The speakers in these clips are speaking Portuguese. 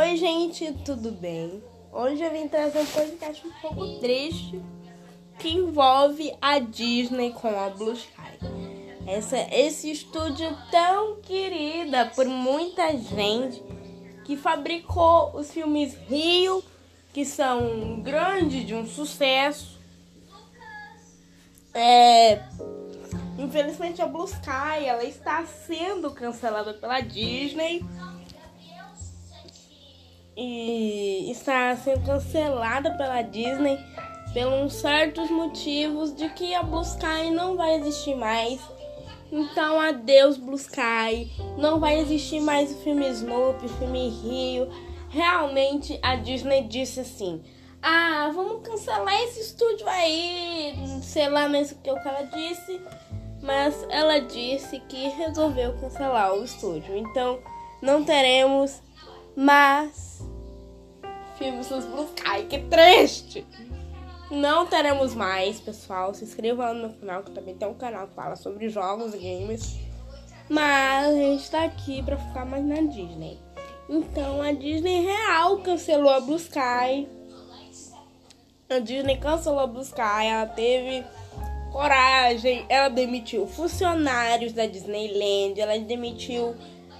Oi, gente, tudo bem? Hoje eu vim trazer um podcast um pouco triste que envolve a Disney com a Blue Sky. Essa, esse estúdio tão querida por muita gente que fabricou os filmes Rio, que são grandes de um sucesso. É, infelizmente a Blue Sky ela está sendo cancelada pela Disney e está sendo cancelada pela Disney pelos certos motivos de que a Blue Sky não vai existir mais. Então, adeus Blue Sky. Não vai existir mais o filme Snoopy, o filme Rio. Realmente a Disney disse assim: "Ah, vamos cancelar esse estúdio aí". Sei lá mesmo o que ela disse, mas ela disse que resolveu cancelar o estúdio. Então, não teremos mais filmes dos Blue Sky. Que triste! Não teremos mais, pessoal. Se inscreva lá no meu canal, que também tem um canal que fala sobre jogos e games. Mas a gente tá aqui pra ficar mais na Disney. Então a Disney real cancelou a Blue Sky. A Disney cancelou a Blue Sky. Ela teve coragem. Ela demitiu funcionários da Disneyland. Ela demitiu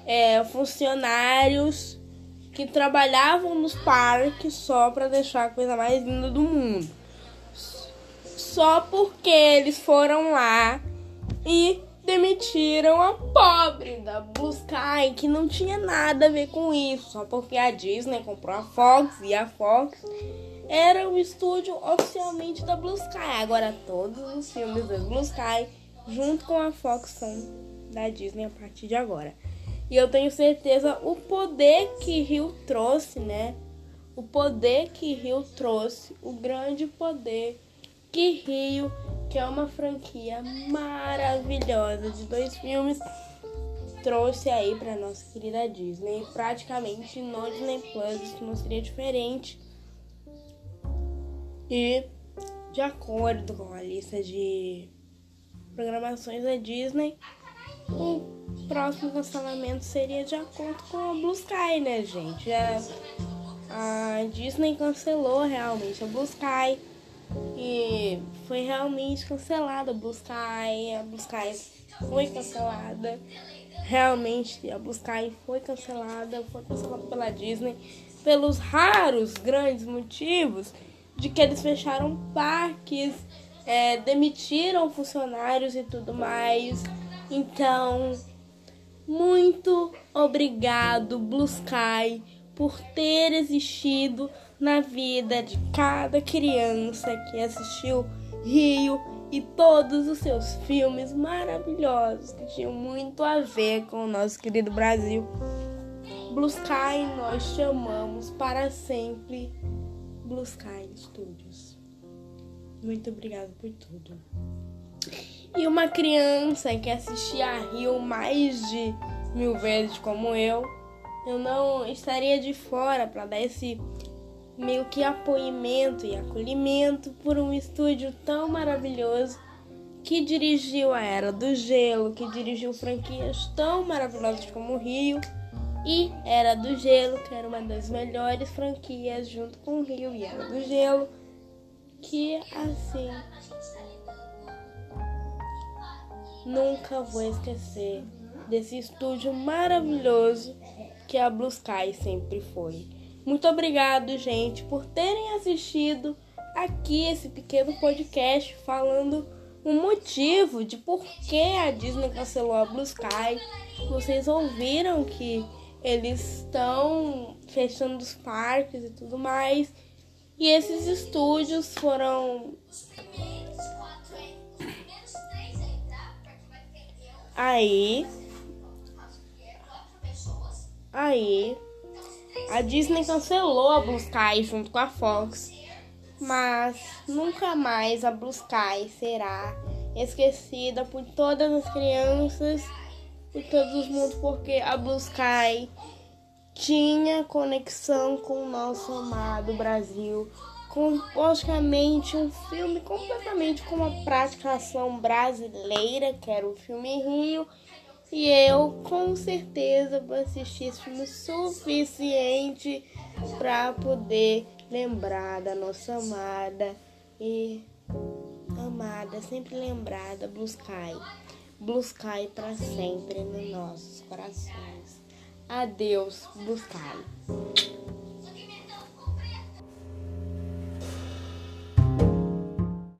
é, funcionários que trabalhavam nos parques só para deixar a coisa mais linda do mundo. Só porque eles foram lá e demitiram a pobre da Blue Sky, que não tinha nada a ver com isso, só porque a Disney comprou a Fox e a Fox era o estúdio oficialmente da Blue Sky. Agora todos os filmes da Blue Sky, junto com a Fox, são da Disney a partir de agora. E eu tenho certeza o poder que Rio trouxe, né? O poder que Rio trouxe, o grande poder que Rio, que é uma franquia maravilhosa de dois filmes, trouxe aí para nossa querida Disney. Praticamente no Disney Plus isso não seria diferente. E de acordo com a lista de programações da Disney, o próximo cancelamento seria de acordo com a Blue Sky, né, gente? A, a Disney cancelou realmente a Blue Sky e foi realmente cancelada a Blue Sky. A Blue Sky foi cancelada. Realmente a Blue Sky foi cancelada, foi cancelada pela Disney pelos raros grandes motivos de que eles fecharam parques, é, demitiram funcionários e tudo mais. Então, muito obrigado, Blue Sky, por ter existido na vida de cada criança que assistiu Rio e todos os seus filmes maravilhosos que tinham muito a ver com o nosso querido Brasil. Blue Sky, nós chamamos para sempre Blue Sky Studios. Muito obrigado por tudo. E uma criança que assistia a Rio mais de mil vezes como eu, eu não estaria de fora para dar esse meio que apoimento e acolhimento por um estúdio tão maravilhoso que dirigiu a Era do Gelo, que dirigiu franquias tão maravilhosas como Rio e Era do Gelo, que era uma das melhores franquias junto com Rio e Era do Gelo, que assim Nunca vou esquecer desse estúdio maravilhoso que a Blue Sky sempre foi. Muito obrigado, gente, por terem assistido aqui esse pequeno podcast falando o motivo de por que a Disney cancelou a Blue Sky. Vocês ouviram que eles estão fechando os parques e tudo mais. E esses estúdios foram Aí. Aí. A Disney cancelou a Blue Sky junto com a Fox. Mas nunca mais a Blue Sky será esquecida por todas as crianças e todos os mundos, porque a Blue Sky tinha conexão com o nosso amado Brasil, com praticamente um filme completamente com uma praticação brasileira, que era o filme Rio, E eu com certeza vou assistir esse filme suficiente para poder lembrar da nossa amada e amada, sempre lembrada, Blue Sky. Blue Sky para sempre nos nossos corações. Adeus, Blue Sky.